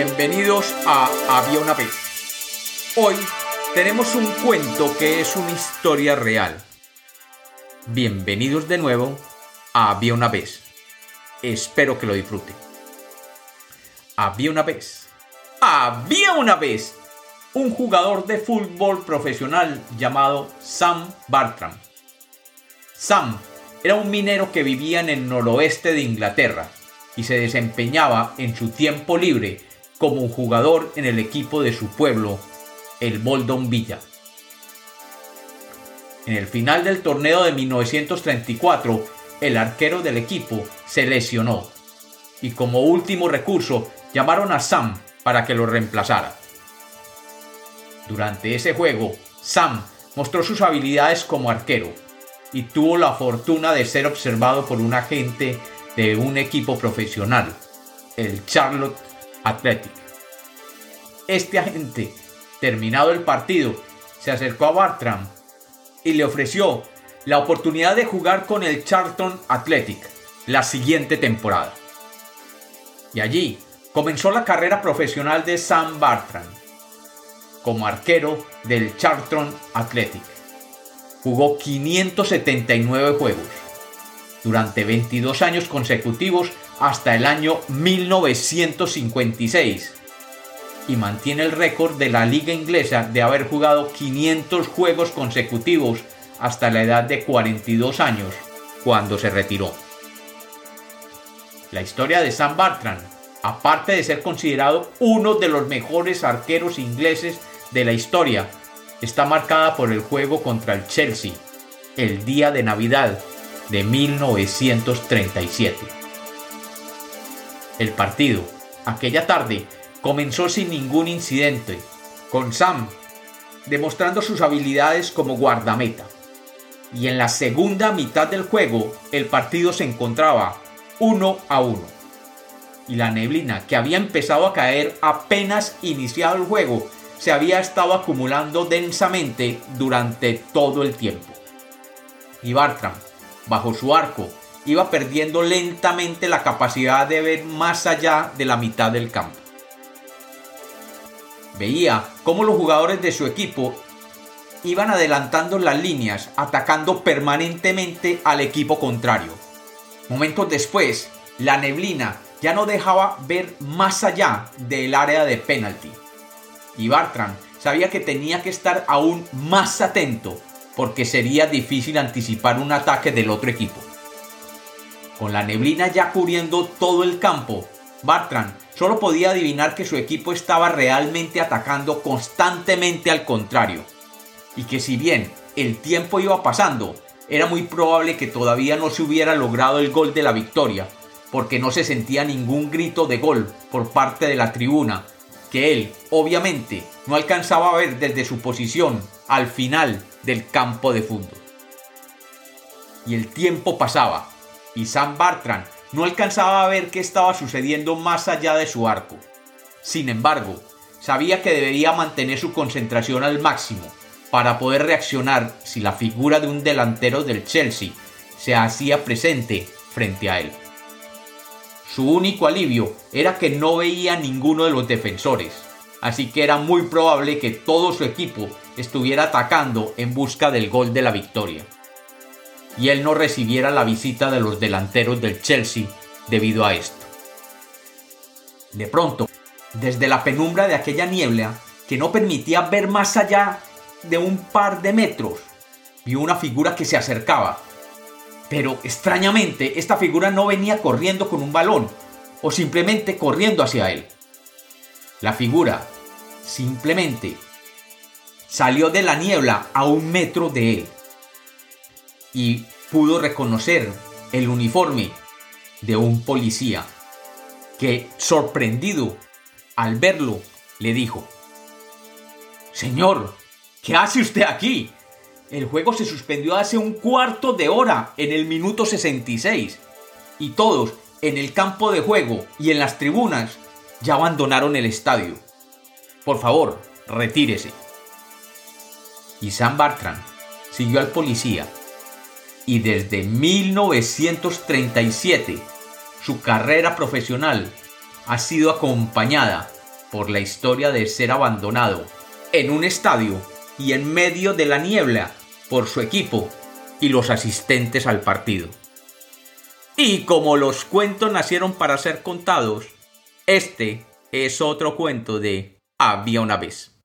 Bienvenidos a Había una vez. Hoy tenemos un cuento que es una historia real. Bienvenidos de nuevo a Había una vez. Espero que lo disfruten. Había una vez. Había una vez un jugador de fútbol profesional llamado Sam Bartram. Sam era un minero que vivía en el noroeste de Inglaterra y se desempeñaba en su tiempo libre como un jugador en el equipo de su pueblo, el Boldon Villa. En el final del torneo de 1934, el arquero del equipo se lesionó y como último recurso llamaron a Sam para que lo reemplazara. Durante ese juego, Sam mostró sus habilidades como arquero y tuvo la fortuna de ser observado por un agente de un equipo profesional, el Charlotte Athletic. Este agente, terminado el partido, se acercó a Bartram y le ofreció la oportunidad de jugar con el Charlton Athletic la siguiente temporada. Y allí comenzó la carrera profesional de Sam Bartram como arquero del Charlton Athletic. Jugó 579 juegos durante 22 años consecutivos hasta el año 1956 y mantiene el récord de la liga inglesa de haber jugado 500 juegos consecutivos hasta la edad de 42 años, cuando se retiró. La historia de Sam Bartram, aparte de ser considerado uno de los mejores arqueros ingleses de la historia está marcada por el juego contra el Chelsea, el día de Navidad de 1937. El partido, aquella tarde, comenzó sin ningún incidente, con Sam demostrando sus habilidades como guardameta. Y en la segunda mitad del juego, el partido se encontraba uno a uno. Y la neblina que había empezado a caer apenas iniciado el juego se había estado acumulando densamente durante todo el tiempo. Y Bartram, bajo su arco, iba perdiendo lentamente la capacidad de ver más allá de la mitad del campo. Veía cómo los jugadores de su equipo iban adelantando las líneas, atacando permanentemente al equipo contrario. Momentos después, la neblina ya no dejaba ver más allá del área de penalty y Bartram sabía que tenía que estar aún más atento porque sería difícil anticipar un ataque del otro equipo. Con la neblina ya cubriendo todo el campo, Bartram solo podía adivinar que su equipo estaba realmente atacando constantemente al contrario, y que si bien el tiempo iba pasando, era muy probable que todavía no se hubiera logrado el gol de la victoria, porque no se sentía ningún grito de gol por parte de la tribuna que él, obviamente, no alcanzaba a ver desde su posición al final del campo de fútbol. Y el tiempo pasaba, y Sam Bartram no alcanzaba a ver qué estaba sucediendo más allá de su arco. Sin embargo, sabía que debería mantener su concentración al máximo para poder reaccionar si la figura de un delantero del Chelsea se hacía presente frente a él. Su único alivio era que no veía ninguno de los defensores, así que era muy probable que todo su equipo estuviera atacando en busca del gol de la victoria. Y él no recibiera la visita de los delanteros del Chelsea debido a esto. De pronto, desde la penumbra de aquella niebla, que no permitía ver más allá de un par de metros, vio una figura que se acercaba pero extrañamente, esta figura no venía corriendo con un balón o simplemente corriendo hacia él. La figura simplemente salió de la niebla a un metro de él y pudo reconocer el uniforme de un policía que, sorprendido al verlo, le dijo, Señor, ¿qué hace usted aquí? El juego se suspendió hace un cuarto de hora en el minuto 66 y todos en el campo de juego y en las tribunas ya abandonaron el estadio. Por favor, retírese. Y Sam Bartram siguió al policía y desde 1937 su carrera profesional ha sido acompañada por la historia de ser abandonado en un estadio y en medio de la niebla por su equipo y los asistentes al partido. Y como los cuentos nacieron para ser contados, este es otro cuento de Había una vez.